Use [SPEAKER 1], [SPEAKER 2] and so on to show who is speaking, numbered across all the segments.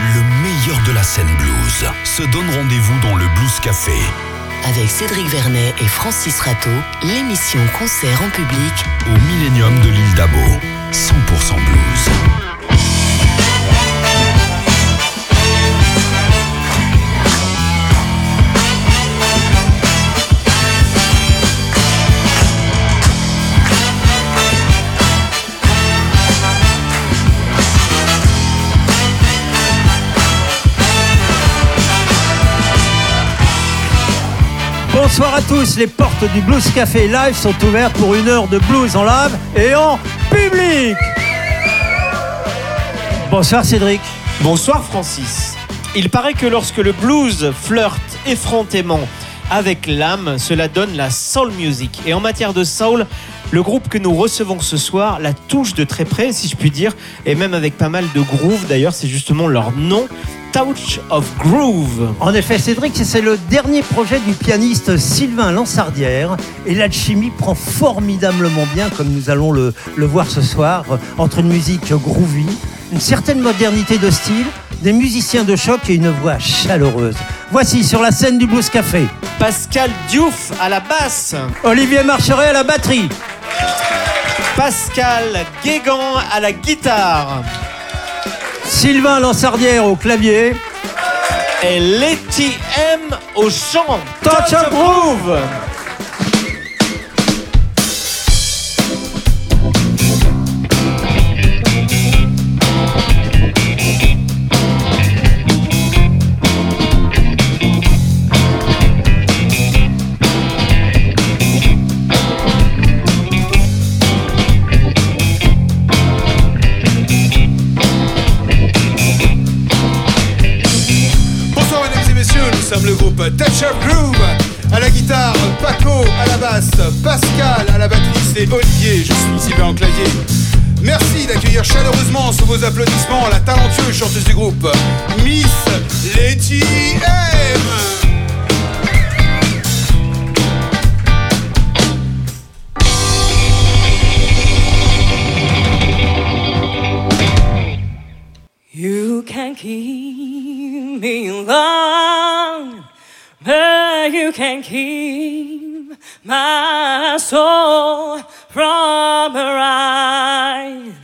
[SPEAKER 1] le meilleur de la scène blues se donne rendez-vous dans le Blues Café.
[SPEAKER 2] Avec Cédric Vernet et Francis Rateau, l'émission Concert en public
[SPEAKER 1] au Millennium de l'île d'Abo. 100% blues.
[SPEAKER 3] Bonsoir à tous, les portes du Blues Café Live sont ouvertes pour une heure de blues en live et en public. Bonsoir Cédric.
[SPEAKER 4] Bonsoir Francis. Il paraît que lorsque le blues flirte effrontément avec l'âme, cela donne la soul music. Et en matière de soul, le groupe que nous recevons ce soir la touche de très près, si je puis dire, et même avec pas mal de groove. D'ailleurs, c'est justement leur nom. Touch of Groove.
[SPEAKER 3] En effet, Cédric, c'est le dernier projet du pianiste Sylvain Lansardière et l'alchimie prend formidablement bien, comme nous allons le, le voir ce soir, entre une musique groovy, une certaine modernité de style, des musiciens de choc et une voix chaleureuse. Voici sur la scène du Blues Café.
[SPEAKER 4] Pascal Diouf à la basse.
[SPEAKER 3] Olivier Marcheret à la batterie.
[SPEAKER 4] Pascal Guégan à la guitare.
[SPEAKER 3] Sylvain Lansardière au clavier.
[SPEAKER 4] Et Letty M au chant.
[SPEAKER 3] Touch Groove.
[SPEAKER 5] Touch of Groove à la guitare, Paco à la basse, Pascal à la batterie, c'est Olivier, je suis Sylvain en clavier. Merci d'accueillir chaleureusement sous vos applaudissements la talentueuse chanteuse du groupe, Miss Letty M.
[SPEAKER 6] you can keep my soul from a ride.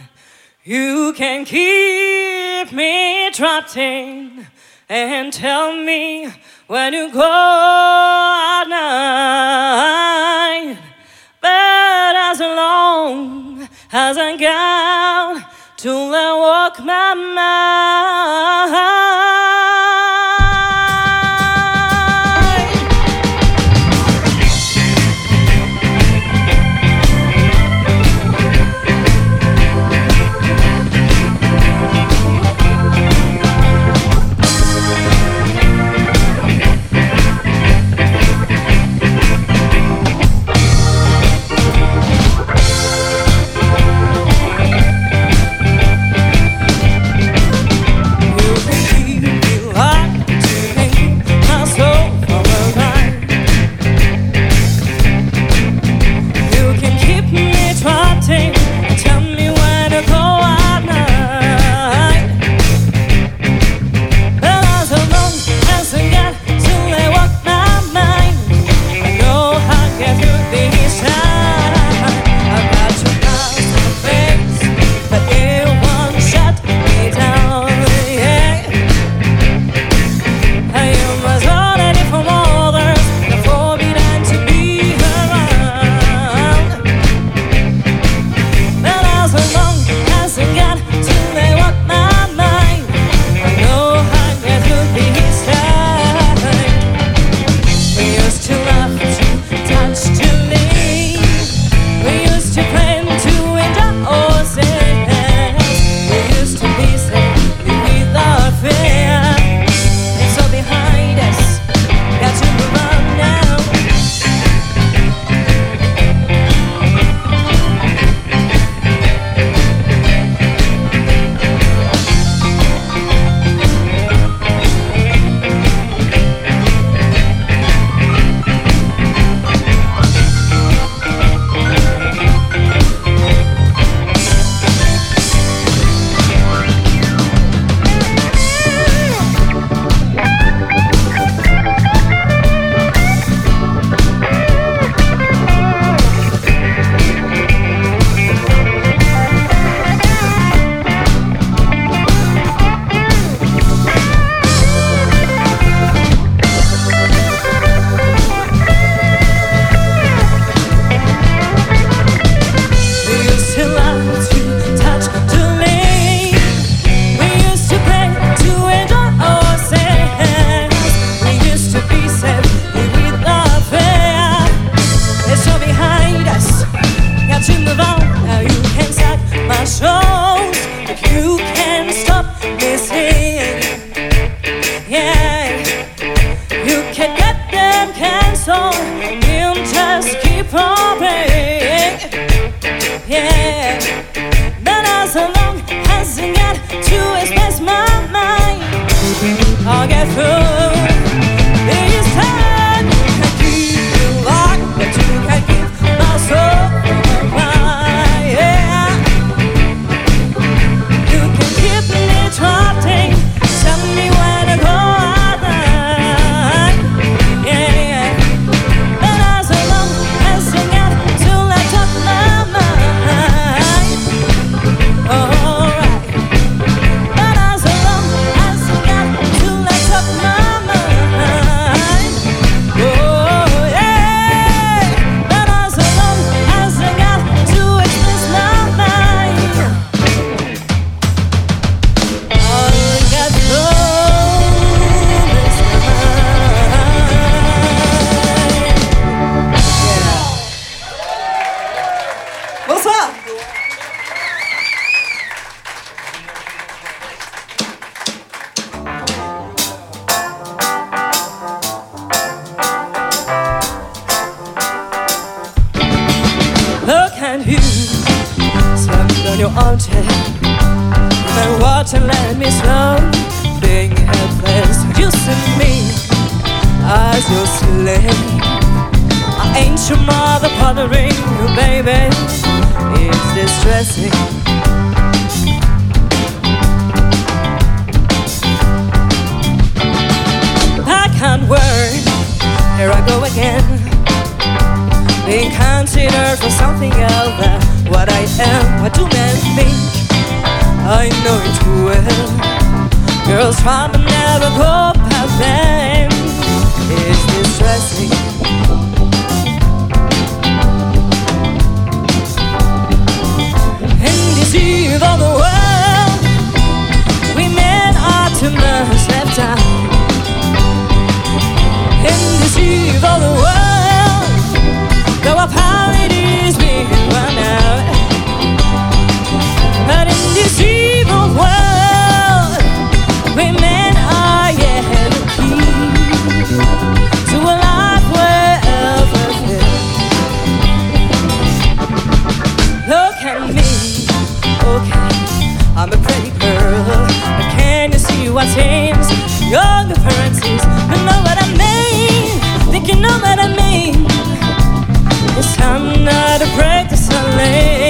[SPEAKER 6] You can keep me trapped in and tell me when you go at night. But as long as I got to walk my mind. Go again Being considered for something else—what I am What do men think I know it too well. Girls try never go past them. It's distressing. In this eve of the This eve the world, though our it is being run out. But in this evil world, women are yet the key to a life where everything. Look at me, okay, I'm a pretty girl, but can you see what seems your differences? You know know that I mean? Cause I'm not afraid to say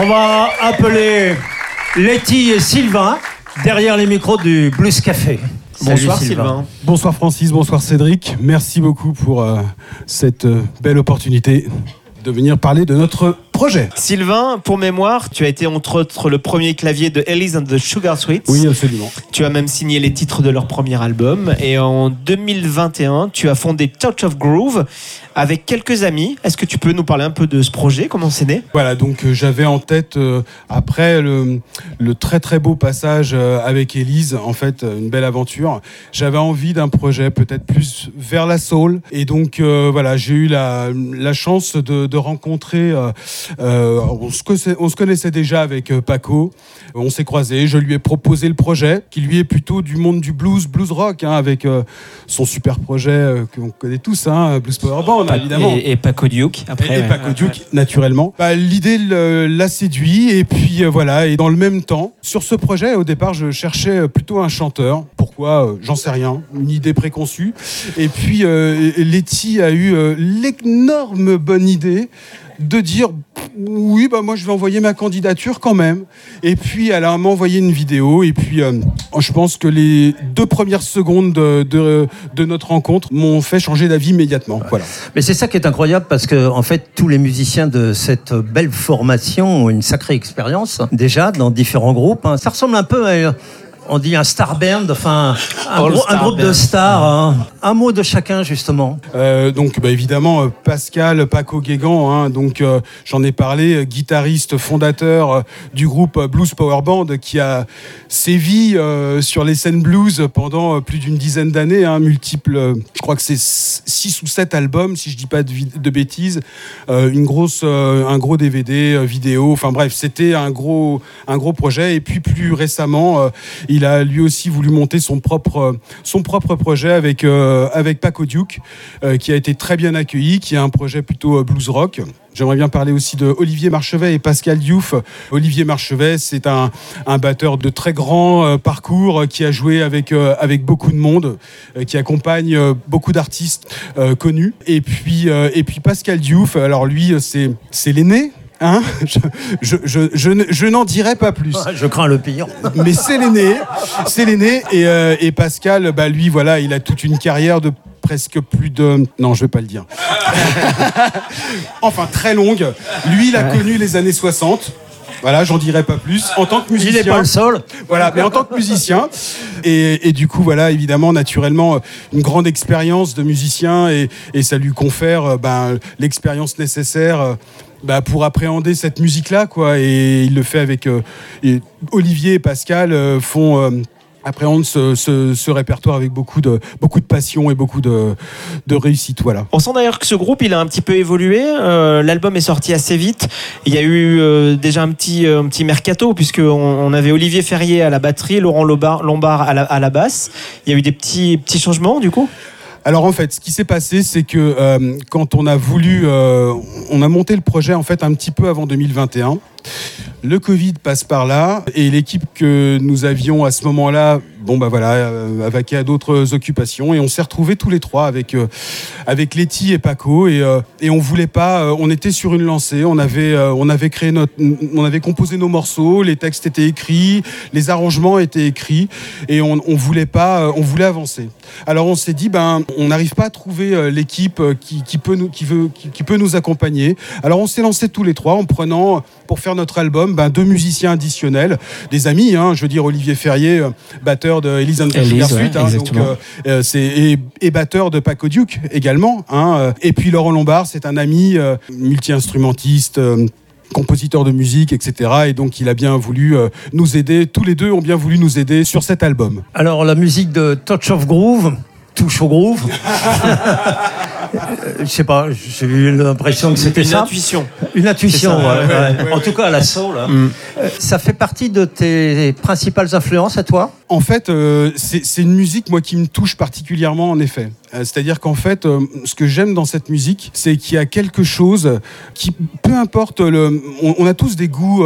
[SPEAKER 3] On va appeler Letty et Sylvain derrière les micros du Blues Café. Salut,
[SPEAKER 4] Bonsoir Sylvain.
[SPEAKER 7] Bonsoir Francis, bonsoir Cédric. Merci beaucoup pour euh, cette euh, belle opportunité de venir parler de notre projet.
[SPEAKER 4] Sylvain, pour mémoire, tu as été entre autres le premier clavier de Elise and the Sugar Sweets.
[SPEAKER 7] Oui, absolument.
[SPEAKER 4] Tu as même signé les titres de leur premier album. Et en 2021, tu as fondé Touch of Groove avec quelques amis. Est-ce que tu peux nous parler un peu de ce projet? Comment c'est né?
[SPEAKER 7] Voilà, donc euh, j'avais en tête, euh, après le, très très beau passage euh, avec Élise, en fait, une belle aventure, j'avais envie d'un projet peut-être plus vers la soul. Et donc voilà, j'ai eu la, chance de, rencontrer, on, se connaissait, déjà avec Paco, on s'est croisés, je lui ai proposé le projet, qui lui est plutôt du monde du blues, blues rock, hein, avec son super projet qu'on connaît tous, hein, Blues Power Band, évidemment.
[SPEAKER 4] Et, et Paco Duke après.
[SPEAKER 7] Et, et
[SPEAKER 4] ouais.
[SPEAKER 7] Paco Duke, naturellement. Bah, L'idée l'a séduit et puis euh, voilà. Et dans le même temps, sur ce projet, au départ, je cherchais euh, plutôt un chanteur. Pourquoi? Euh, J'en sais rien. Une idée préconçue. Et puis euh, Letty a eu euh, l'énorme bonne idée de dire oui bah moi je vais envoyer ma candidature quand même et puis elle a envoyé une vidéo et puis euh, je pense que les deux premières secondes de, de, de notre rencontre m'ont fait changer d'avis immédiatement voilà
[SPEAKER 3] Mais c'est ça qui est incroyable parce que en fait tous les musiciens de cette belle formation ont une sacrée expérience déjà dans différents groupes. hein. Ça ressemble un peu à on dit un star band, enfin un, gros- un groupe de stars. hein. Un mot de chacun justement.
[SPEAKER 7] Euh, donc bah, évidemment euh, Pascal Paco Guégan, hein, donc euh, j'en ai parlé, guitariste fondateur euh, du groupe Blues Power Band qui a sévi sur les scènes blues pendant plus d'une dizaine d'années, hein, multiples, je crois que c'est 6 ou 7 albums si je dis pas de, bêtises, une grosse, un gros DVD, vidéo, enfin bref c'était un gros, un gros projet et puis plus récemment euh, il a lui aussi voulu monter son propre, son propre projet avec, euh, avec Paco Duke, euh, qui a été très bien accueilli, qui a un projet plutôt euh, blues rock. J'aimerais bien parler aussi de Olivier Marchevet et Pascal Diouf. Olivier Marchevet, c'est un, un batteur de très grand parcours qui a joué avec, avec beaucoup de monde, qui accompagne beaucoup d'artistes connus. Et puis, et puis Pascal Diouf, alors lui, c'est l'aîné. Hein je, je, je, je ne- je n'en dirai pas plus.
[SPEAKER 3] Je crains le pire.
[SPEAKER 7] mais c'est l'aîné, c'est l'aîné et, euh, et Pascal, bah lui voilà, il a toute une carrière de presque plus de non je vais pas le dire. Enfin très longue. Lui il a connu les années 60 voilà j'en dirai pas plus. En tant que
[SPEAKER 3] Il
[SPEAKER 7] musicien.
[SPEAKER 3] n'est pas le seul.
[SPEAKER 7] voilà, mais en tant que musicien, et, et du coup, voilà, évidemment, naturellement, euh, une grande expérience de musicien, et, et ça lui confère euh, ben, l'expérience nécessaire bah, pour appréhender cette musique-là, quoi. Et il le fait avec euh, Olivier et Pascal euh, font. euh, appréhendent ce, répertoire avec beaucoup de, beaucoup de passion et beaucoup de, réussite. Voilà.
[SPEAKER 4] On sent d'ailleurs que ce groupe, il a un petit peu évolué. Euh, L'album est sorti assez vite. Il y a eu déjà un petit, petit mercato, puisqu'on on avait Olivier Ferrier à la batterie, Laurent Lombard, Lombard à, la, à la basse. Il y a eu des petits, petits changements, du coup?
[SPEAKER 7] Alors en fait, ce qui s'est passé, c'est que euh, quand on a voulu, euh, on a monté le projet en fait un petit peu avant 2021. Le Covid passe par là et l'équipe que nous avions à ce moment-là, bon bah voilà, euh, a vaqué à d'autres occupations et on s'est retrouvés tous les trois avec euh, avec Letty et Paco et euh, et on voulait pas, on était sur une lancée, on avait on avait créé notre, on avait composé nos morceaux, les textes étaient écrits, les arrangements étaient écrits et on voulait pas, on voulait avancer. Alors on s'est dit ben on n'arrive pas à trouver l'équipe qui, peut nous qui veut qui peut nous accompagner. Alors on s'est lancé tous les trois en prenant pour faire notre album ben, deux musiciens additionnels, des amis. Hein, je veux dire Olivier Ferrier, euh, batteur de Elise and the
[SPEAKER 4] Elise, ouais,
[SPEAKER 7] Suite, hein, donc, euh, euh, c'est et, et batteur de Paco Duke également. Hein, et puis Laurent Lombard, c'est un ami euh, multi-instrumentiste. euh, compositeur de musique, etc. Et donc il a bien voulu nous aider, tous les deux ont bien voulu nous aider sur cet album.
[SPEAKER 3] Alors la musique de Touch of Groove, touche au groove. Je sais pas, j'ai eu l'impression que c'était
[SPEAKER 4] Une
[SPEAKER 3] ça.
[SPEAKER 4] intuition.
[SPEAKER 3] Une intuition,
[SPEAKER 4] ça,
[SPEAKER 3] ouais, ouais. En tout cas, la soul. hein. Euh, Ça fait partie de tes principales influences à toi?
[SPEAKER 7] En fait, euh, c'est une musique, moi, qui me touche particulièrement, en effet. Euh, C'est-à-dire qu'en fait, euh, ce que j'aime dans cette musique, c'est qu'il y a quelque chose qui, peu importe, le, on, a tous des goûts,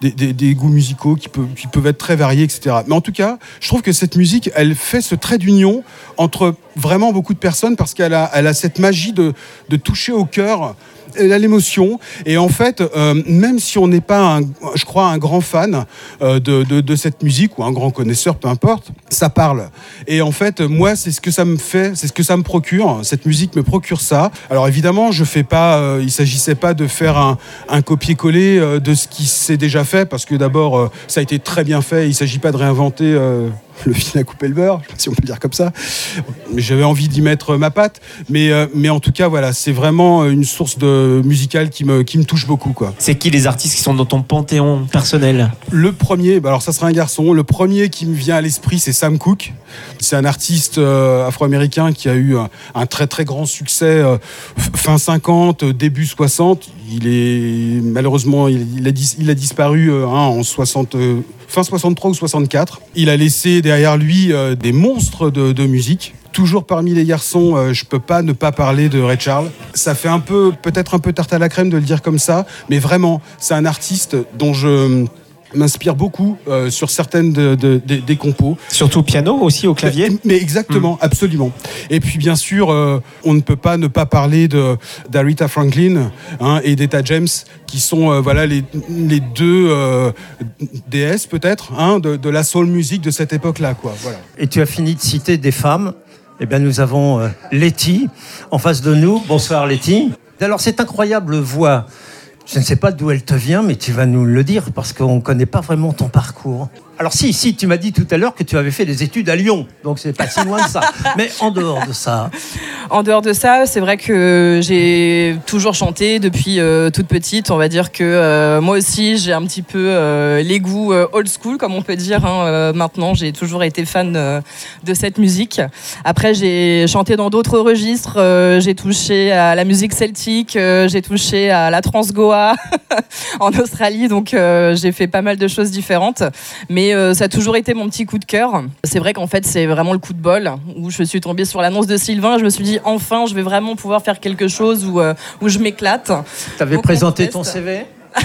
[SPEAKER 7] des, goûts musicaux qui, peuvent qui peuvent être très variés, etc. Mais en tout cas, je trouve que cette musique, elle fait ce trait d'union entre vraiment beaucoup de personnes parce qu'elle a, elle a cette magie de, de toucher au cœur Elle a l'émotion. Et en fait, euh, même si on n'est pas, je crois, un grand fan euh, de, cette musique ou un grand connaisseur, peu importe, ça parle. Et en fait, moi, c'est ce que ça me fait, c'est ce que ça me procure. Cette musique me procure ça. Alors évidemment, je fais pas. euh, il s'agissait pas de faire un, copier-coller euh, de ce qui s'est déjà fait, parce que d'abord, euh, ça a été très bien fait. Il s'agit pas de réinventer. Euh, le fil à couper le beurre, si on peut le dire comme ça. J'avais envie d'y mettre ma patte, mais, euh, mais en tout cas, voilà, c'est vraiment une source de musicale qui me, qui me touche beaucoup, quoi.
[SPEAKER 4] C'est qui les artistes qui sont dans ton panthéon personnel?
[SPEAKER 7] Le premier, bah alors ça sera un garçon. Le premier qui me vient à l'esprit, c'est Sam Cooke. C'est un artiste euh, afro-américain qui a eu un, un très très grand succès euh, fin 50, euh, début 60. Il est malheureusement il, il a, dis- il a disparu euh, hein, en 60, euh, fin 63 ou 64. Il a laissé derrière lui euh, des monstres de, musique. Toujours parmi les garçons, euh, je peux pas ne pas parler de Ray Charles. Ça fait un peu, peut-être un peu tarte à la crème de le dire comme ça, mais vraiment, c'est un artiste dont je m'inspire beaucoup euh, sur certaines de- de- des- des compos.
[SPEAKER 4] Surtout au piano, aussi au clavier
[SPEAKER 7] Mais, mais exactement, absolument. Et puis bien sûr, euh, on ne peut pas ne pas parler de d'Aretha Franklin hein, et d'Etta James, qui sont euh, voilà les, les deux déesses peut-être hein, de, la soul music de cette époque-là, quoi. Voilà.
[SPEAKER 3] Et tu as fini de citer des femmes. Eh bien, nous avons Letty en face de nous. Bonsoir, Letty. Alors, cette incroyable voix, je ne sais pas d'où elle te vient, mais tu vas nous le dire parce qu'on ne connaît pas vraiment ton parcours. Alors, si, si, tu m'as dit tout à l'heure que tu avais fait des études à Lyon, donc c'est pas si loin de ça. Mais en dehors de ça,
[SPEAKER 8] En dehors de ça, c'est vrai que j'ai toujours chanté depuis euh, toute petite. On va dire que euh, moi aussi, j'ai un petit peu euh, les goûts old school, comme on peut dire. hein. Maintenant, j'ai toujours été fan de cette musique. Après, j'ai chanté dans d'autres registres. J'ai touché à la musique celtique, j'ai touché à la trance goa en Australie. Donc, j'ai fait pas mal de choses différentes. Mais euh, ça a toujours été mon petit coup de cœur. C'est vrai qu'en fait, c'est vraiment le coup de bol où je suis tombée sur l'annonce de Sylvain. Je me suis dit, enfin, je vais vraiment pouvoir faire quelque chose où, euh, où je m'éclate.
[SPEAKER 3] tu avais
[SPEAKER 8] Au
[SPEAKER 3] présenté ton CV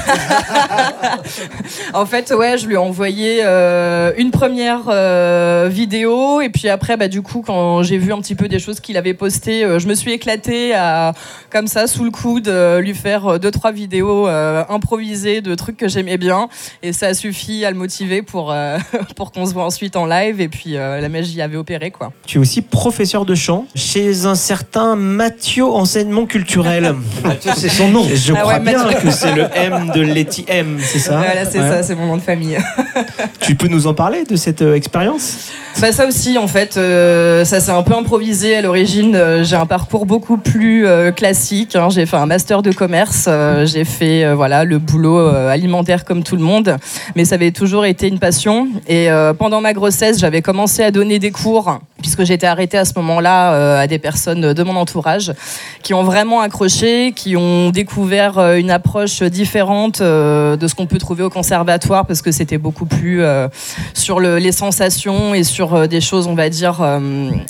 [SPEAKER 8] En fait, ouais, je lui ai envoyé euh, une première euh, vidéo et puis après, bah, du coup, quand j'ai vu un petit peu des choses qu'il avait postées, euh, je me suis éclatée à, comme ça, sous le coude, euh, lui faire deux trois vidéos euh, improvisées de trucs que j'aimais bien et ça a suffi à le motiver pour euh, pour qu'on se voit ensuite en live et puis euh, la magie avait opéré quoi.
[SPEAKER 4] Tu es aussi professeur de chant chez un certain Mathieu Enseignement Culturel.
[SPEAKER 3] Mathieu, c'est son nom.
[SPEAKER 4] Je
[SPEAKER 8] Ah
[SPEAKER 4] crois
[SPEAKER 8] ouais,
[SPEAKER 4] bien
[SPEAKER 8] Mathieu.
[SPEAKER 4] que c'est le M de Letty M, c'est ça
[SPEAKER 8] voilà, c'est
[SPEAKER 4] Ouais.
[SPEAKER 8] ça, c'est mon nom de famille.
[SPEAKER 4] Tu peux nous en parler de cette euh, expérience?
[SPEAKER 8] Bah ça aussi en fait, euh, ça s'est un peu improvisé à l'origine. Euh, j'ai un parcours beaucoup plus classique. hein. J'ai fait un master de commerce, j'ai fait voilà le boulot alimentaire comme tout le monde, mais ça avait toujours été une passion. Et pendant ma grossesse, j'avais commencé à donner des cours puisque j'étais arrêtée à ce moment-là euh, à des personnes de mon entourage qui ont vraiment accroché, qui ont découvert euh, une approche différente euh, de ce qu'on peut trouver au conservatoire parce que c'était beaucoup plus euh, sur le- les sensations et sur euh, des choses, on va dire,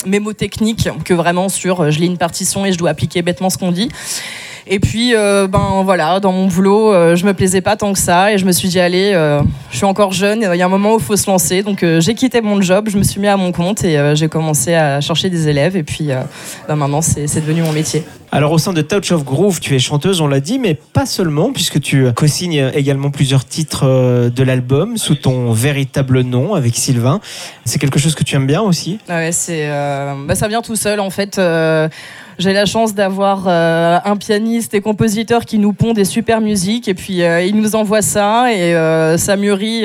[SPEAKER 8] mémotechniques que vraiment sur je lis une partition et je dois appliquer bêtement ce qu'on dit. Et puis, euh, ben voilà, dans mon boulot, euh, je me plaisais pas tant que ça et je me suis dit, allez, euh, je suis encore jeune, il y a un moment où il faut se lancer. Donc, euh, j'ai quitté mon job, je me suis mis à mon compte et j'ai commencé à chercher des élèves. Et puis, ben, maintenant, c'est c'est devenu mon métier.
[SPEAKER 4] Alors au sein de Touch of Groove, tu es chanteuse, on l'a dit, mais pas seulement, puisque tu co-signes également plusieurs titres de l'album sous ton véritable nom avec Sylvain. C'est quelque chose que tu aimes bien aussi?
[SPEAKER 8] Ah ouais, c'est, bah, ça vient tout seul en fait. J'ai la chance d'avoir euh, un pianiste et compositeur qui nous pond des super musiques et puis euh, il nous envoie ça et euh, ça mûrit.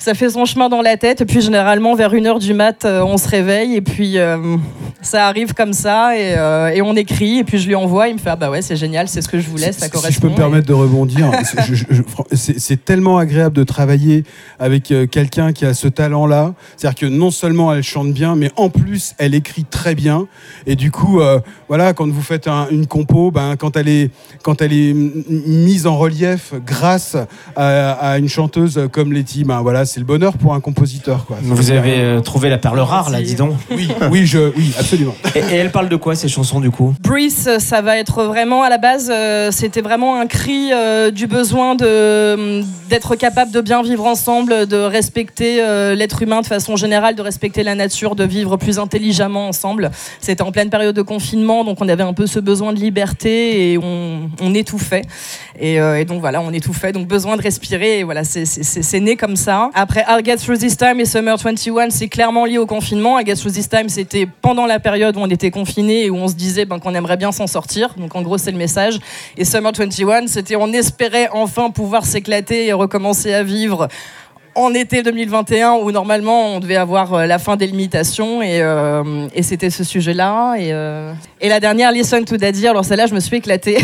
[SPEAKER 8] Ça fait son chemin dans la tête et puis généralement vers une heure du mat euh, on se réveille et puis euh, ça arrive comme ça et, euh, et on écrit et puis je lui envoie il me fait ah bah ouais c'est génial c'est ce que je voulais ça
[SPEAKER 7] Si-
[SPEAKER 8] correspond
[SPEAKER 7] Si je peux me permettre de rebondir, c'est- tellement agréable de travailler avec quelqu'un qui a ce talent-là. C'est-à-dire que non seulement elle chante bien, mais en plus elle écrit très bien. Et du coup, euh, voilà, quand vous faites un- une compo, ben, quand elle est quand elle est mise en relief grâce à, à une chanteuse comme Letty, ben voilà, c'est le bonheur pour un compositeur. Quoi.
[SPEAKER 6] Vous avez euh, trouvé la perle rare, là, dis donc.
[SPEAKER 7] Oui, oui, je, oui, absolument.
[SPEAKER 6] Et, et elle parle de quoi, ces chansons, du coup?
[SPEAKER 8] Breeze, ça va être vraiment à la base, euh, c'était vraiment un cri euh, du besoin de d'être capable de bien vivre ensemble, de respecter euh, l'être humain de façon générale, de respecter la nature, de vivre plus intelligemment ensemble. C'était en pleine période de confinement, donc on avait un peu ce besoin de liberté et on, on étouffait. Et, euh, et donc voilà, on étouffait, donc besoin de respirer. Et voilà, c'est- c'est c'est- c'est né comme ça. Après, I'll Get Through This Time et Summer 21, c'est clairement lié au confinement. I'll Get Through This Time, c'était pendant la période où on était confiné et où on se disait ben, qu'on aimerait bien s'en sortir. Donc en gros, c'est le message. Et Summer 21, c'était on espérait enfin pouvoir s'éclater et recommencer à vivre en été 2021 où normalement on devait avoir euh, la fin des limitations et, euh, c'était ce sujet-là. Et, euh, et la dernière, Listen to Daddy, alors celle-là je me suis éclatée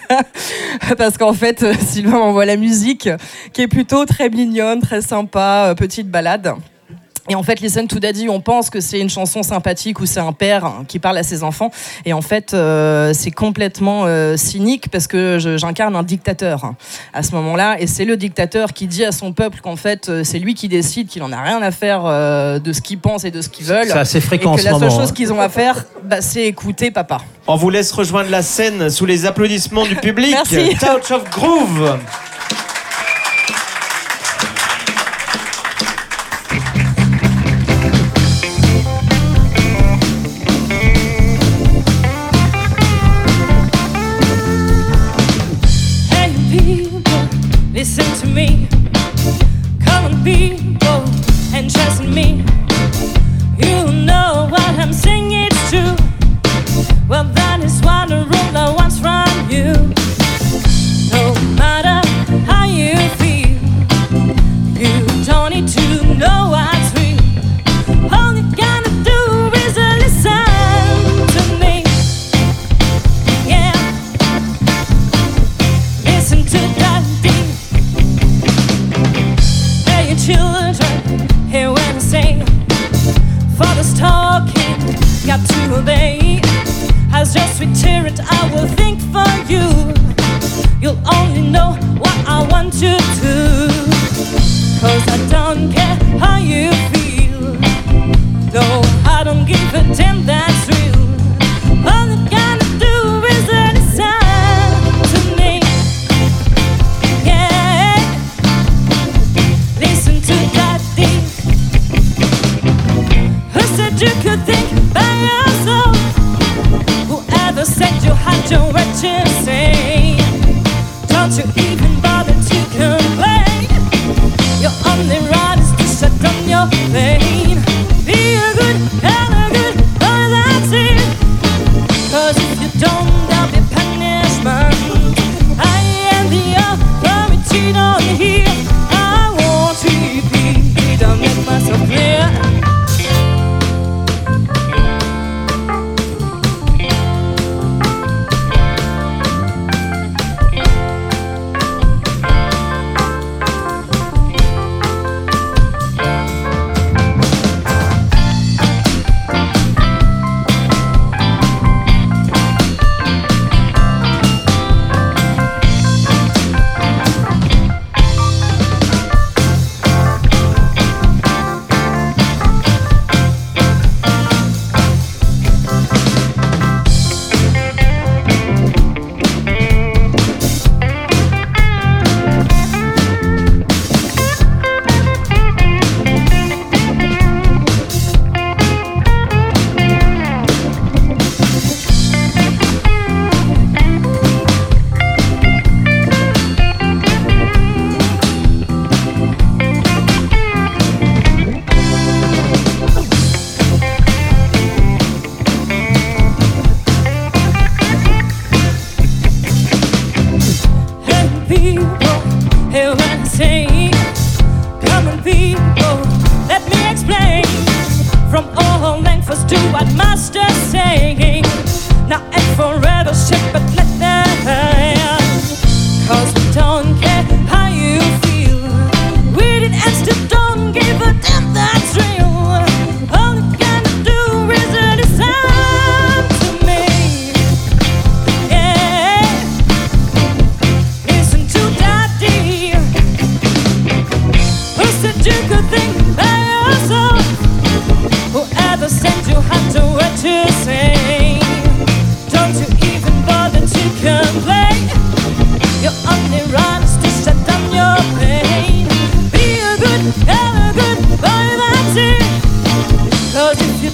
[SPEAKER 8] parce qu'en fait Sylvain m'envoie la musique qui est plutôt très mignonne, très sympa, petite balade. Et en fait, Listen to Daddy, on pense que c'est une chanson sympathique où c'est un père hein, qui parle à ses enfants. Et en fait, euh, c'est complètement euh, cynique parce que j'incarne un dictateur hein, à ce moment-là. Et c'est le dictateur qui dit à son peuple qu'en fait, euh, c'est lui qui décide, qu'il en a rien à faire euh, de ce qu'ils pensent et de ce qu'ils veulent.
[SPEAKER 3] C'est assez
[SPEAKER 8] Et
[SPEAKER 3] fréquent en
[SPEAKER 8] que
[SPEAKER 3] ce
[SPEAKER 8] la seule
[SPEAKER 3] moment.
[SPEAKER 8] chose
[SPEAKER 3] hein.
[SPEAKER 8] qu'ils ont à faire, bah, c'est écouter papa.
[SPEAKER 6] On vous laisse rejoindre la scène sous les applaudissements du public.
[SPEAKER 8] Merci.
[SPEAKER 6] Touch of Groove.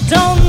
[SPEAKER 6] Don't,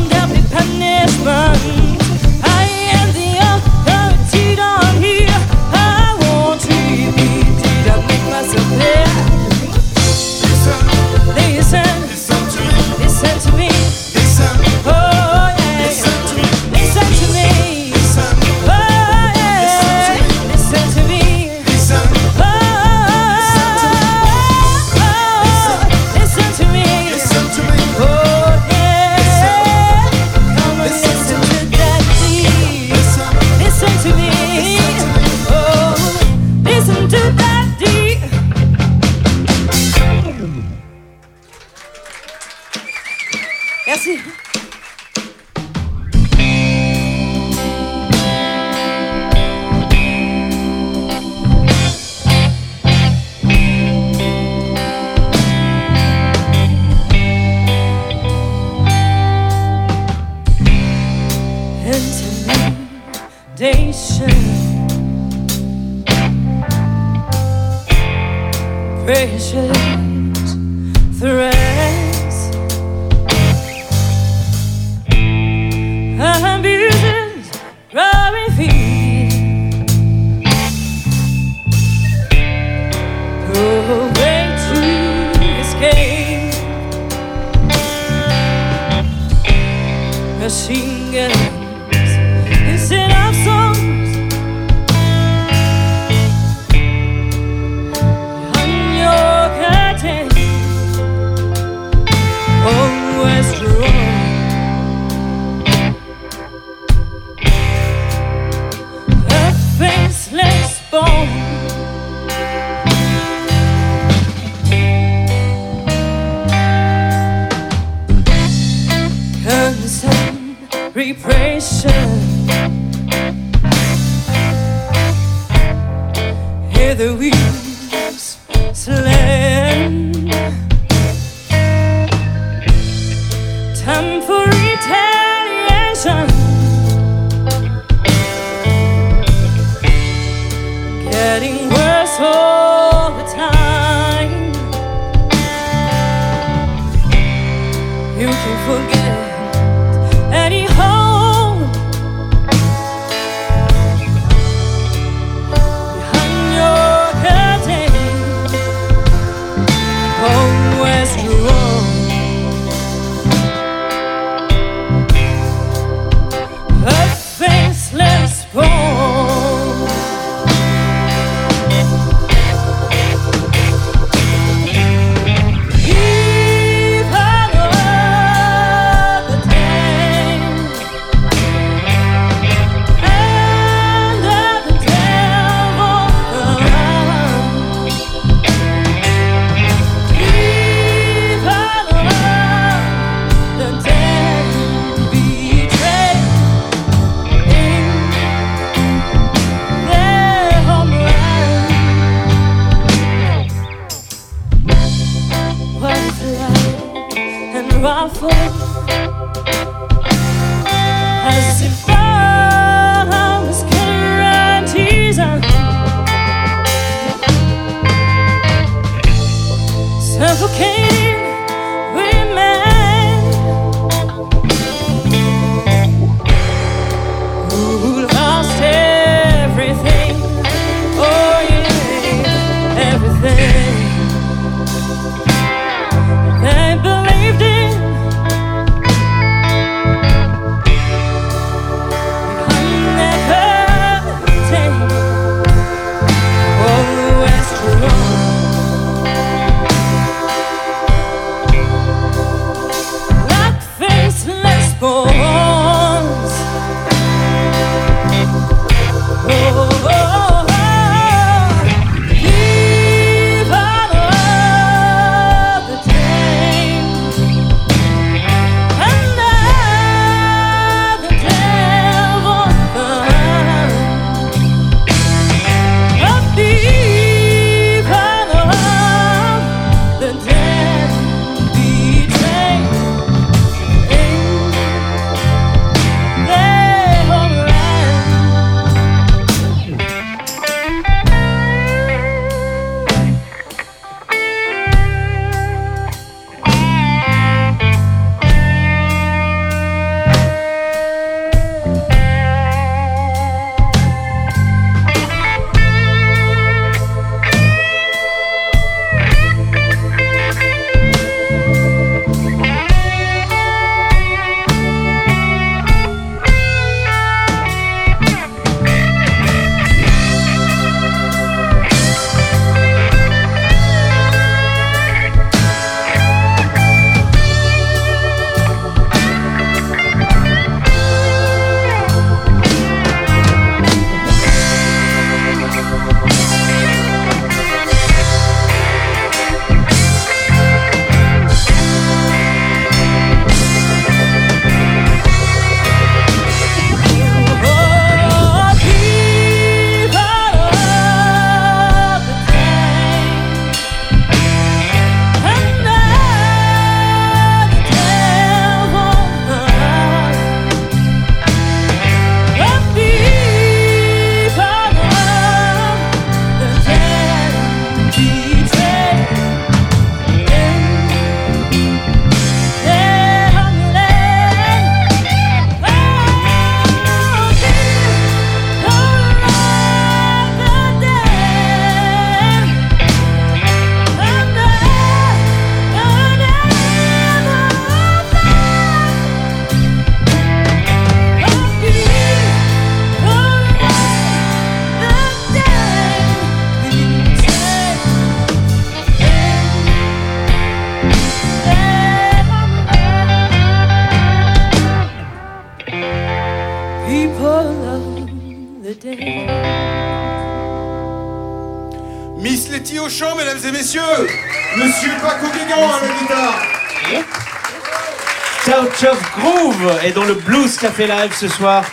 [SPEAKER 4] Café Live ce soir.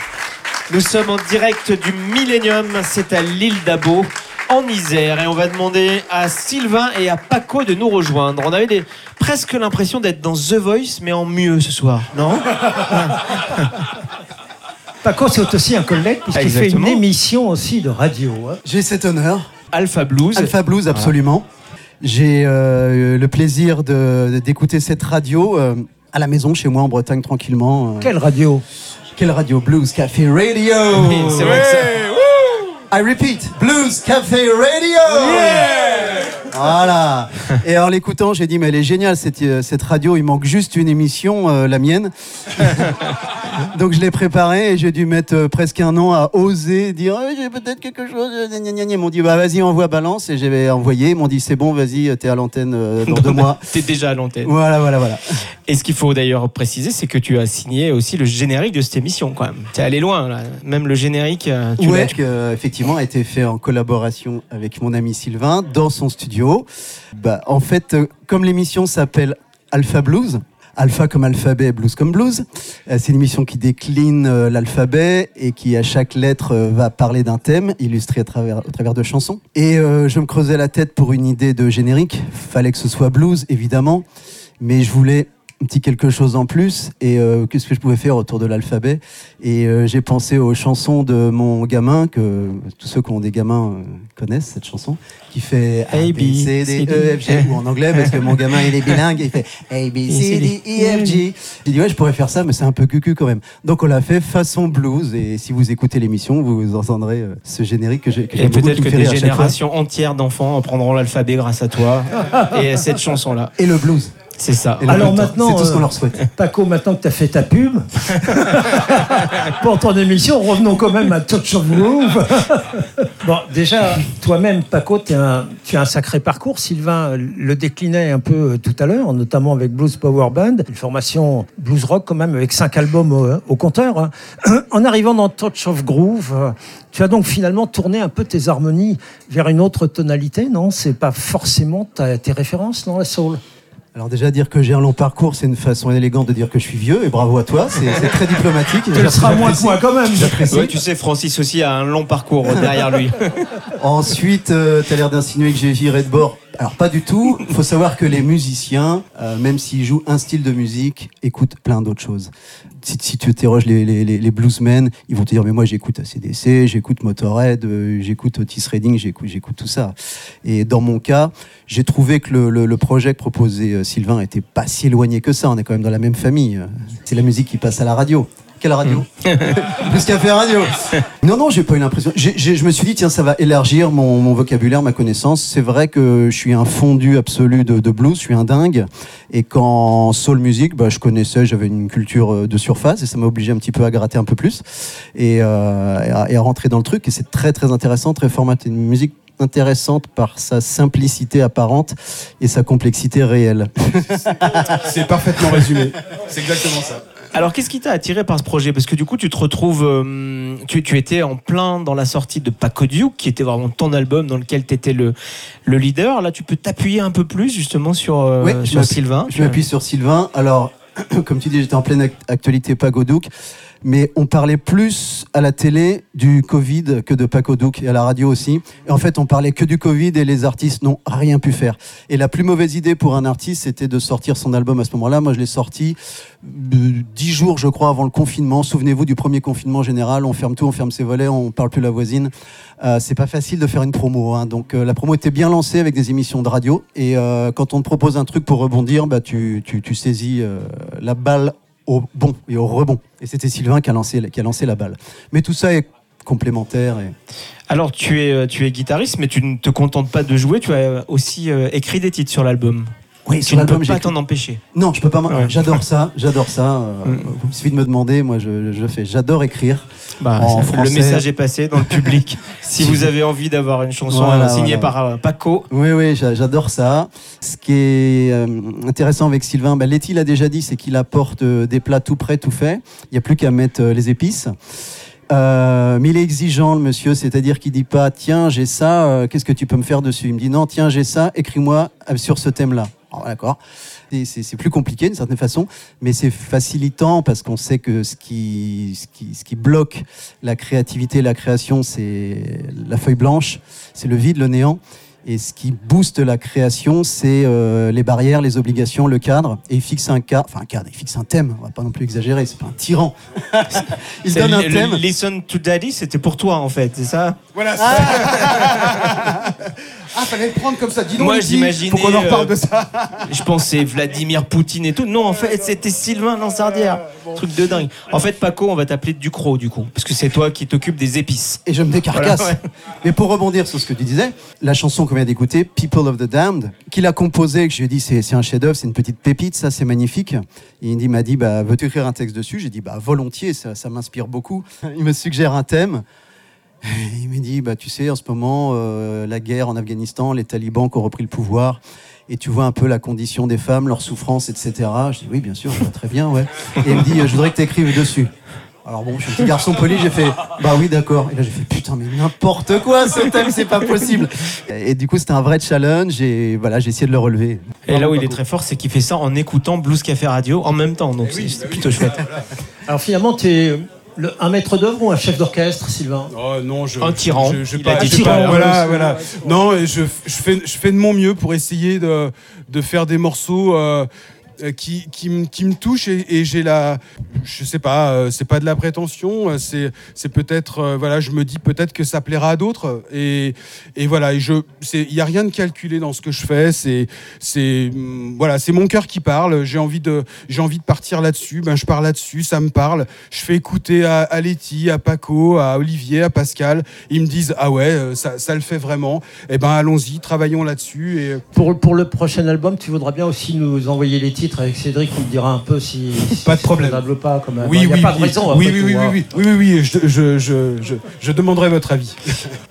[SPEAKER 4] Nous sommes en direct du Millennium, c'est à l'île d'Abo, en Isère. Et on va demander à Sylvain et à Paco de nous rejoindre. On avait des- presque l'impression d'être dans The Voice, mais en mieux ce soir, non?
[SPEAKER 3] Paco, c'est aussi un collègue puisqu'il fait une émission aussi de radio. hein.
[SPEAKER 9] J'ai cet honneur.
[SPEAKER 4] Alpha Blues.
[SPEAKER 9] Alpha Blues, absolument. J'ai euh, le plaisir de- d'écouter cette radio euh, à la maison, chez moi, en Bretagne, tranquillement. euh.
[SPEAKER 3] Quelle radio?
[SPEAKER 9] Quelle radio? Blues Café Radio
[SPEAKER 4] c'est vrai que ça-
[SPEAKER 9] I repeat, Blues Café Radio Voilà Et en l'écoutant, j'ai dit, mais elle est géniale cette, euh, cette radio, il manque juste une émission, euh, la mienne. Donc je l'ai préparée et j'ai dû mettre presque un an à oser dire, Ah, j'ai peut-être quelque chose. Ils m'ont dit, bah vas-y, envoie balance. Et j'ai envoyé, ils m'ont dit, c'est bon, vas-y, t'es à l'antenne euh, dans deux mois.
[SPEAKER 4] T'es déjà à l'antenne.
[SPEAKER 9] Voilà, voilà, voilà.
[SPEAKER 4] Et ce qu'il faut d'ailleurs préciser, c'est que tu as signé aussi le générique de cette émission quand même. T'es allé loin là. Même le générique, euh, tu
[SPEAKER 9] ouais, euh, effectivement, a été fait en collaboration avec mon ami Sylvain dans son studio. Bah, en fait, euh, comme l'émission s'appelle Alpha Blues, Alpha comme alphabet, blues comme blues. C'est une émission qui décline euh, l'alphabet et qui, à chaque lettre, euh, va parler d'un thème illustré à travers, au travers de chansons. Et euh, je me creusais la tête pour une idée de générique. Fallait que ce soit blues, évidemment, mais je voulais un petit quelque chose en plus. Et euh, qu'est-ce que je pouvais faire autour de l'alphabet? Et euh, j'ai pensé aux chansons de mon gamin que tous ceux qui ont des gamins euh, connaissent cette chanson qui fait A, B, C, D, E, F, G ou en anglais parce que mon gamin il est bilingue il fait A, B, C, D, E, F, G. J'ai dit ouais je pourrais faire ça mais c'est un peu cucu quand même. Donc on l'a fait façon blues. Et si vous écoutez l'émission vous entendrez euh, ce générique que j'ai
[SPEAKER 4] Et peut-être que des générations entières d'enfants prendront l'alphabet grâce à toi et à cette chanson-là.
[SPEAKER 9] et le blues
[SPEAKER 4] C'est ça.
[SPEAKER 3] Alors maintenant,
[SPEAKER 9] c'est tout ce
[SPEAKER 3] euh,
[SPEAKER 9] qu'on leur souhaite
[SPEAKER 3] Paco, maintenant que tu as fait ta pub pour ton émission, revenons quand même à Touch of Groove. bon, déjà, toi-même, Paco, un- tu as un sacré parcours. Sylvain le déclinait un peu euh, tout à l'heure, notamment avec Blues Power Band, une formation blues rock quand même, avec cinq albums au, au compteur. hein. En arrivant dans Touch of Groove, euh, tu as donc finalement tourné un peu tes harmonies vers une autre tonalité, non? C'est pas forcément ta- tes références, non, la soul?
[SPEAKER 9] Alors déjà dire que j'ai un long parcours, c'est une façon élégante de dire que je suis vieux et bravo à toi, c'est très diplomatique.
[SPEAKER 3] Tu le seras moins que moi quand même.
[SPEAKER 9] J'apprécie.
[SPEAKER 4] Ouais, tu sais, Francis aussi a un long parcours derrière lui.
[SPEAKER 9] Ensuite, euh, t'as l'air d'insinuer que j'ai viré de bord. Alors pas du tout. Il faut savoir que les musiciens, euh, même s'ils jouent un style de musique, écoutent plein d'autres choses. Si, tu interroges les, les, bluesmen, ils vont te dire mais moi j'écoute ACDC, j'écoute Motorhead, euh, j'écoute Otis Redding, j'écoute, tout ça. Et dans mon cas, j'ai trouvé que le, projet que proposait euh, Sylvain était pas si éloigné que ça. On est quand même dans la même famille. C'est la musique qui passe à la radio. Quelle radio Plus café radio. Non, non, j'ai pas eu l'impression. J'ai- j'ai- Je me suis dit, tiens, ça va élargir mon, mon vocabulaire, ma connaissance. C'est vrai que je suis un fondu absolu de, de blues, je suis un dingue. Et quand soul music, bah, je connaissais, j'avais une culture euh, de surface et ça m'a obligé un petit peu à gratter un peu plus et, euh, et à, et à rentrer dans le truc. Et c'est très, très intéressant, très formaté. Une musique intéressante par sa simplicité apparente et sa complexité réelle.
[SPEAKER 5] C'est parfaitement résumé. C'est exactement ça.
[SPEAKER 4] Alors, qu'est-ce qui t'a attiré par ce projet? Parce que du coup, tu te retrouves. euh, tu, tu étais en plein dans la sortie de Paco Duke, qui était vraiment ton album dans lequel tu étais le, le leader. Là, tu peux t'appuyer un peu plus justement sur, euh,
[SPEAKER 9] je
[SPEAKER 4] sur Sylvain.
[SPEAKER 9] Je m'appuie sur Sylvain. Alors, comme tu dis, j'étais en pleine act- actualité Pagodouk. Mais on parlait plus à la télé du Covid que de Paco Duc et à la radio aussi. Et en fait, on parlait que du Covid et les artistes n'ont rien pu faire. Et la plus mauvaise idée pour un artiste, c'était de sortir son album à ce moment-là. Moi, je l'ai sorti euh, dix jours, je crois, avant le confinement. Souvenez-vous du premier confinement général. On ferme tout, on ferme ses volets, on parle plus la voisine. Euh, c'est pas facile de faire une promo. hein. Donc euh, la promo était bien lancée avec des émissions de radio. Et euh, quand on te propose un truc pour rebondir, bah, tu, tu, saisis la balle au bon et au rebond. Et c'était Sylvain qui a, lancé, qui a lancé la balle. Mais tout ça est complémentaire. Et...
[SPEAKER 4] Alors, tu es, euh, tu es guitariste, mais tu ne te contentes pas de jouer, tu as aussi euh, écrit des titres sur l'album.
[SPEAKER 9] Oui,
[SPEAKER 4] Tu ne peux pas t'en empêcher.
[SPEAKER 9] Non, je peux pas. m'en-
[SPEAKER 4] Ouais.
[SPEAKER 9] J'adore ça, j'adore ça. Euh,
[SPEAKER 4] Mm.
[SPEAKER 9] Il suffit de me demander, moi je, je fais. J'adore écrire.
[SPEAKER 4] Bah,
[SPEAKER 9] En
[SPEAKER 4] ça-
[SPEAKER 9] français.
[SPEAKER 4] Le message est passé dans le public. si vous avez envie d'avoir une chanson
[SPEAKER 9] Voilà,
[SPEAKER 4] euh, signée
[SPEAKER 9] voilà.
[SPEAKER 4] par euh, Paco,
[SPEAKER 9] Oui, oui, j'a- j'adore ça. Ce qui est euh, intéressant avec Sylvain, bah, Letty l'a déjà dit, c'est qu'il apporte des plats tout prêts, tout faits. Il n'y a plus qu'à mettre euh, les épices. Euh, mais il est exigeant, le monsieur, c'est-à-dire qu'il dit pas tiens, j'ai ça, euh, qu'est-ce que tu peux me faire dessus? Il me dit non, tiens, j'ai ça, écris-moi sur ce thème-là. Alors, D'accord. C'est plus compliqué d'une certaine façon, mais c'est facilitant parce qu'on sait que ce qui, ce, qui, ce qui bloque la créativité, la création, c'est la feuille blanche, c'est le vide, le néant. Et ce qui booste la création, c'est euh, les barrières, les obligations, le cadre. Et il fixe un cadre, enfin un cadre, il fixe un thème. On va pas non plus exagérer, c'est pas un tyran. il donne un thème.
[SPEAKER 4] Listen to Daddy, c'était pour toi en fait, c'est ça?
[SPEAKER 7] Voilà, c'est Ah, fallait le prendre comme ça. Dis donc,
[SPEAKER 4] Moi, j'imaginais,
[SPEAKER 7] Faut qu'on en reparle
[SPEAKER 4] euh,
[SPEAKER 7] de ça.
[SPEAKER 4] Je pensais Vladimir Poutine et tout. Non, en fait, c'était Sylvain Lansardière. Truc de dingue. En fait, Paco, on va t'appeler Ducrot du coup, parce que c'est toi qui t'occupes des épices.
[SPEAKER 9] Et je me décarcasse.
[SPEAKER 4] Voilà, ouais.
[SPEAKER 9] Mais pour rebondir sur ce que tu disais, la chanson qu'on vient d'écouter, People of the Damned, qu'il a composée, que je lui ai dit c'est un chef-d'œuvre, c'est une petite pépite, ça c'est magnifique. Et il m'a dit bah veux-tu écrire un texte dessus? J'ai dit bah volontiers, ça, ça m'inspire beaucoup. Il me suggère un thème. Il me dit bah tu sais en ce moment euh, la guerre en Afghanistan, les talibans qui ont repris le pouvoir. Et tu vois un peu la condition des femmes, leurs souffrances, etc. Je dis oui, bien sûr, je vois très bien, ouais. Et il me dit, je voudrais que tu écrives dessus. Alors bon, je suis un petit garçon poli, j'ai fait bah oui d'accord. Et là j'ai fait putain mais n'importe quoi ce thème c'est pas possible. Et du coup c'était un vrai challenge et voilà j'ai essayé de le relever.
[SPEAKER 4] Et là où il est très fort, c'est qu'il fait ça en écoutant Blues Café Radio en même temps. Donc c'est c'est plutôt chouette.
[SPEAKER 3] Alors finalement, tu es un maître d'œuvre ou un chef d'orchestre, Sylvain
[SPEAKER 7] Oh non, je,
[SPEAKER 4] Un tyran.
[SPEAKER 7] Je, je,
[SPEAKER 4] Il
[SPEAKER 7] pas- je-
[SPEAKER 4] tyran.
[SPEAKER 7] Voilà, voilà. Non, et je, je fais, je fais de mon mieux pour essayer de, de faire des morceaux euh, qui, qui, me- touchent et, et j'ai la, je sais pas, euh, c'est pas de la prétention, euh, c'est, peut-être, euh, voilà, je me dis peut-être que ça plaira à d'autres et, et voilà, et il y a rien de calculé dans ce que je fais, c'est, hum, voilà, c'est mon cœur qui parle. J'ai envie de, j'ai envie de partir là-dessus, ben je pars là-dessus, ça me parle. Je fais écouter à, Letty, à Paco, à Olivier, à Pascal. Ils me disent ah ouais, euh, ça, le fait vraiment. Eh ben allons-y, travaillons là-dessus et
[SPEAKER 3] pour, pour le prochain album, tu voudras bien aussi nous envoyer les avec Cédric, on te dira un peu si, si
[SPEAKER 7] Pas de problème.
[SPEAKER 3] pas. Comme,
[SPEAKER 7] oui,
[SPEAKER 3] il n'y a
[SPEAKER 7] oui,
[SPEAKER 3] pas
[SPEAKER 7] oui,
[SPEAKER 3] de raison.
[SPEAKER 7] oui, oui, oui,
[SPEAKER 3] hein.
[SPEAKER 7] oui, oui, oui, oui, je, je, je, je, je demanderai votre avis.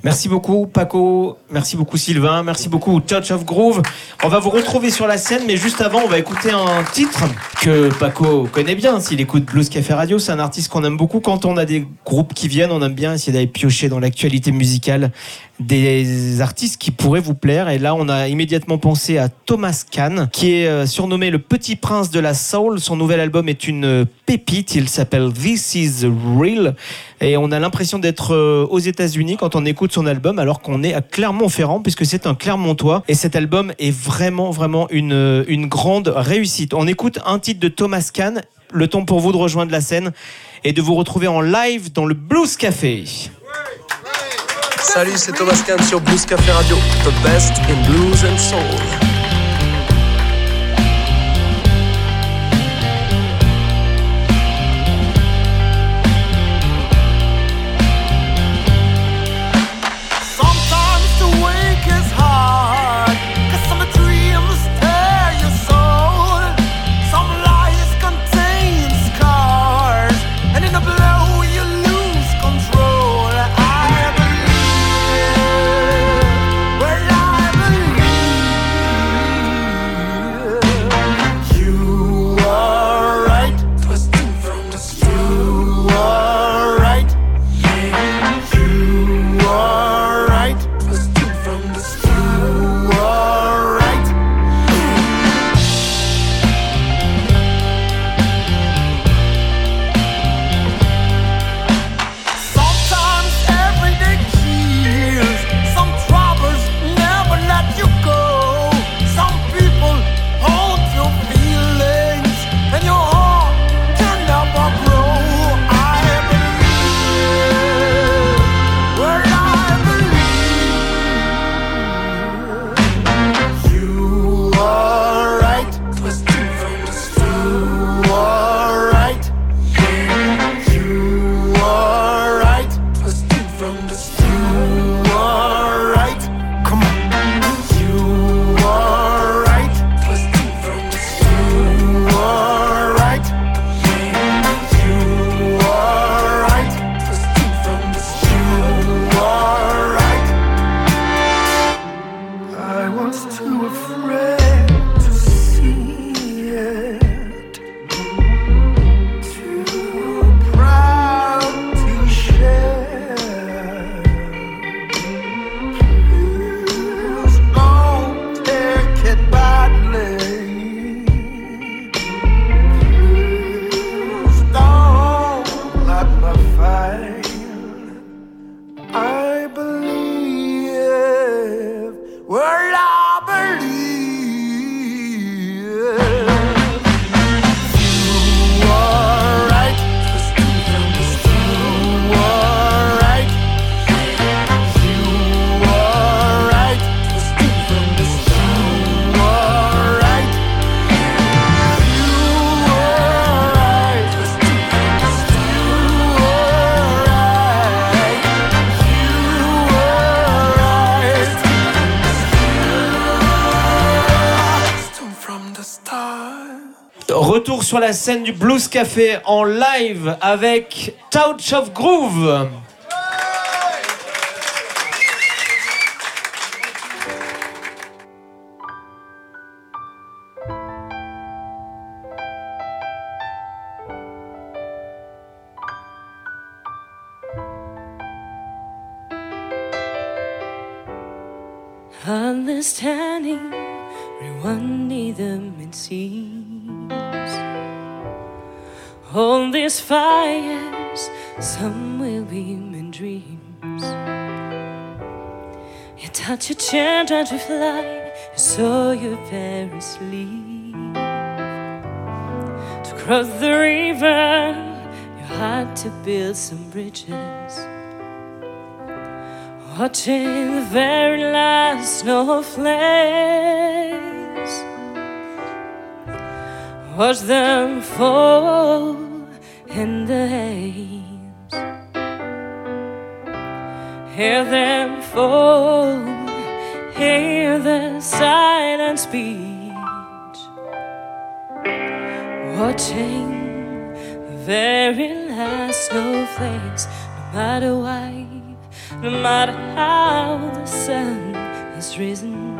[SPEAKER 4] Merci beaucoup Paco, merci beaucoup Sylvain, merci beaucoup Touch of Groove. On va vous retrouver sur la scène, mais juste avant, on va écouter un titre que Paco connaît bien. S'il écoute Blues Café Radio, c'est un artiste qu'on aime beaucoup. Quand on a des groupes qui viennent, on aime bien essayer d'aller piocher dans l'actualité musicale des artistes qui pourraient vous plaire. Et là, on a immédiatement pensé à Thomas Kahn, qui est euh, surnommé le petit prince de la soul. Son nouvel album est une pépite. Il s'appelle This Is Real. Et on a l'impression d'être euh, aux États-Unis quand on écoute son album, alors qu'on est à Clermont-Ferrand, puisque c'est un Clermontois. Et cet album est vraiment, vraiment une, euh, une grande réussite. On écoute un titre de Thomas Kahn. Le temps pour vous de rejoindre la scène et de vous retrouver en live dans le Blues Café.
[SPEAKER 10] Salut, c'est Thomas Kahn sur Blues Café Radio, the best in blues and soul.
[SPEAKER 4] Scène du Blues Café en live avec Touch of Groove.
[SPEAKER 6] Trying to fly, you saw your parents leave. To cross the river, you had to build some bridges. Watching the very last snowflakes. Watch them fall in the haze. Hear them fall. Hear the silent speech. Watching the very last snowflakes, no matter why no matter how the sun has risen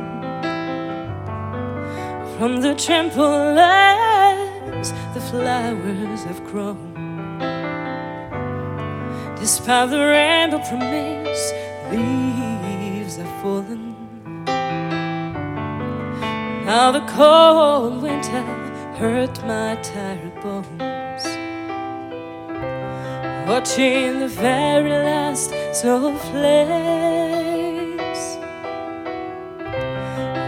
[SPEAKER 6] from the trampled lands, the flowers have grown. Despite the rainbow promise, leaves have fallen. Now the cold winter hurt my tired bones watching the very last snowflakes.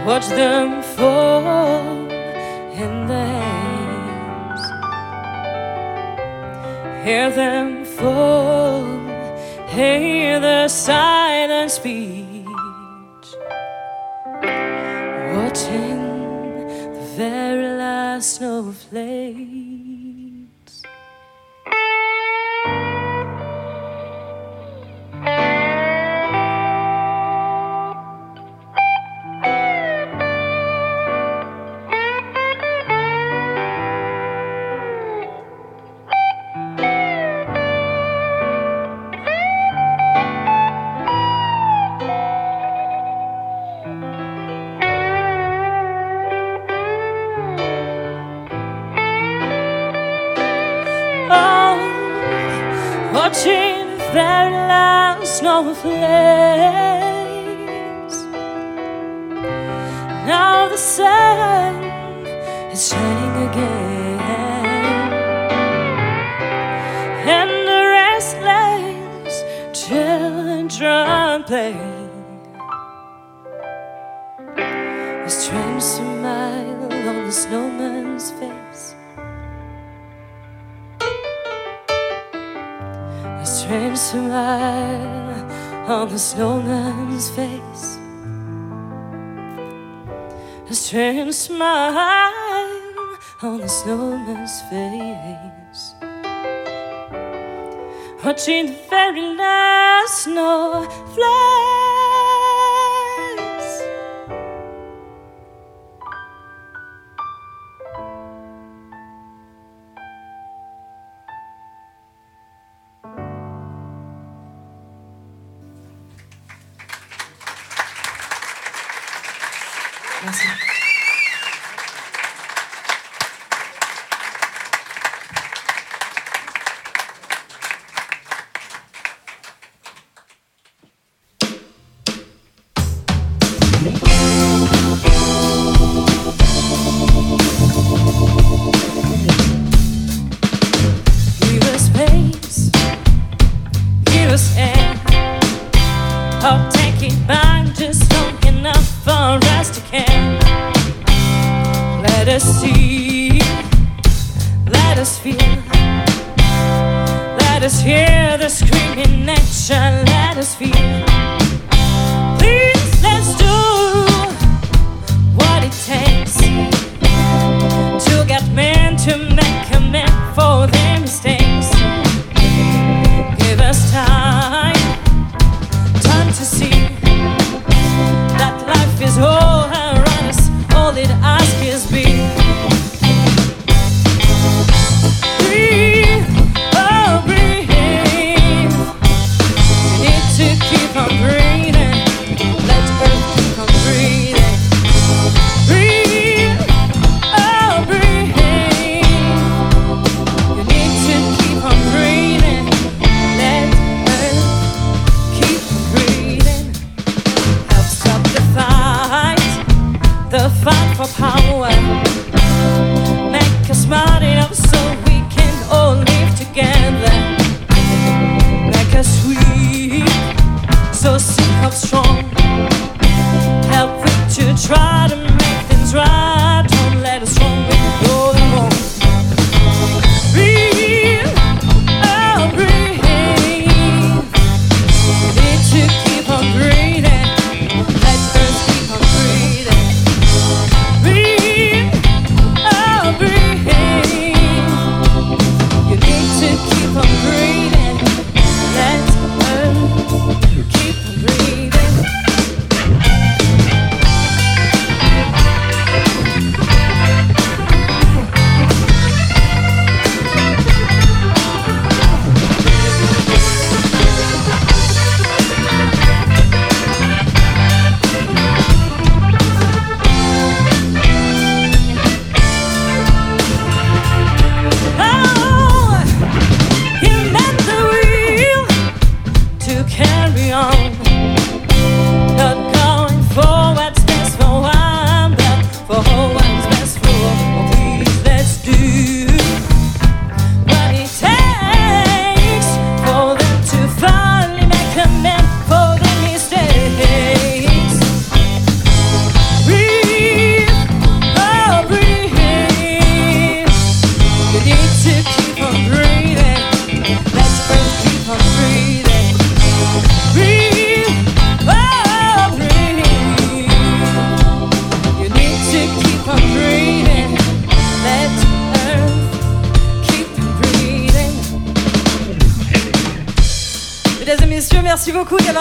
[SPEAKER 6] Watch them fall in the haze. Hear them fall. Hear the silent speech. Watching very last snowflakes. Shining again, and the restless children play. A strange smile on the snowman's face. A strange smile on the snowman's face. A strange smile on the snowman's face. Watching the very last snowflakes.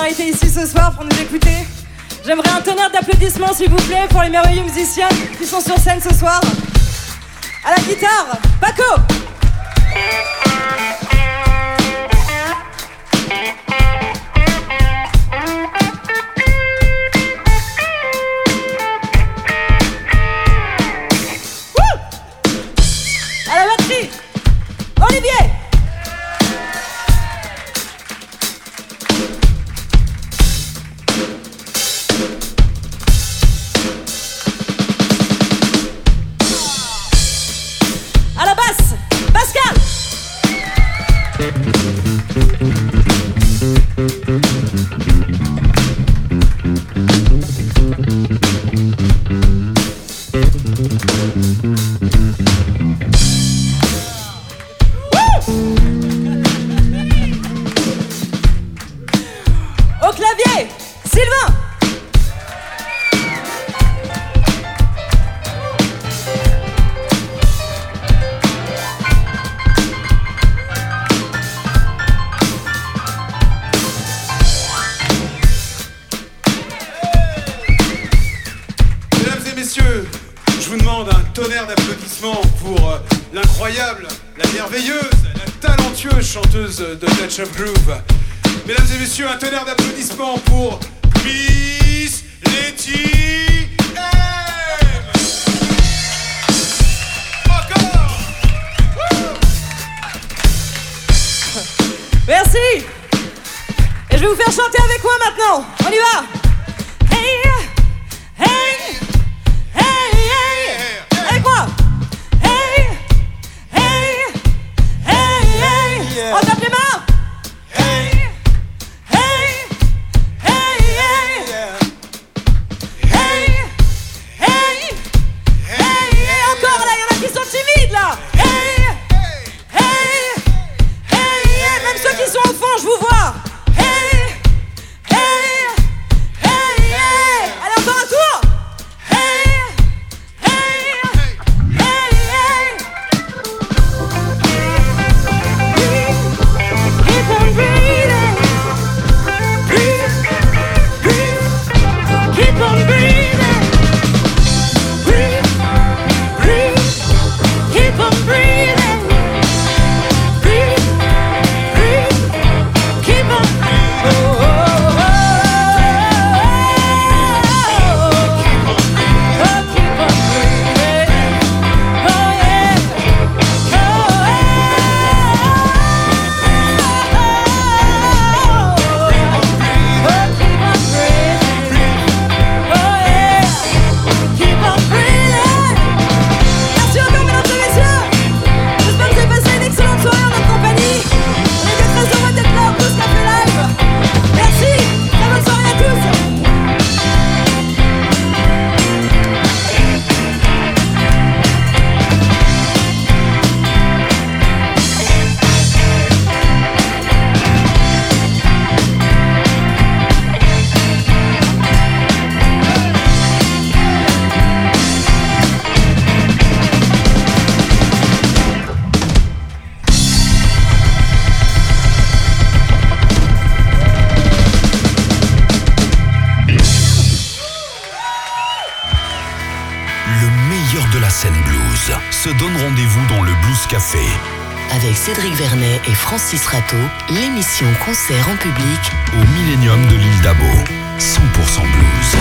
[SPEAKER 8] été ici ce soir pour nous écouter. J'aimerais un tonnerre d'applaudissements, s'il vous plaît, pour les merveilleux musiciens qui sont sur scène ce soir. À la guitare, Paco!
[SPEAKER 7] messieurs, je vous demande un tonnerre d'applaudissements pour euh, l'incroyable, la merveilleuse, la talentueuse chanteuse de Touch of Groove. Mesdames et messieurs, un tonnerre d'applaudissements pour Miss Letty
[SPEAKER 8] M. Encore Merci Et je vais vous faire chanter avec moi maintenant. On
[SPEAKER 6] y va Francis Rateau, l'émission concert en public
[SPEAKER 1] au Millénium de l'île d'Abo, 100% blues.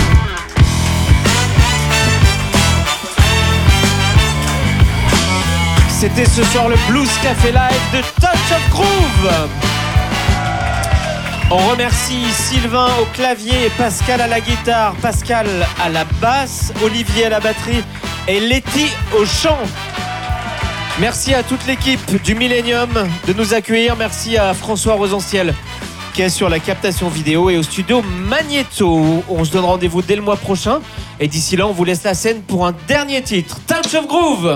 [SPEAKER 4] C'était ce soir le Blues Café Live de Touch of Groove. On remercie Sylvain au clavier, Pascal à la guitare, Pascal à la basse, Olivier à la batterie et Letty au chant. Merci à toute l'équipe du Millennium de nous accueillir. Merci à François Rosanciel qui est sur la captation vidéo et au studio Magneto. On se donne rendez-vous dès le mois prochain. Et d'ici là, on vous laisse la scène pour un dernier titre.
[SPEAKER 6] Touch of Groove!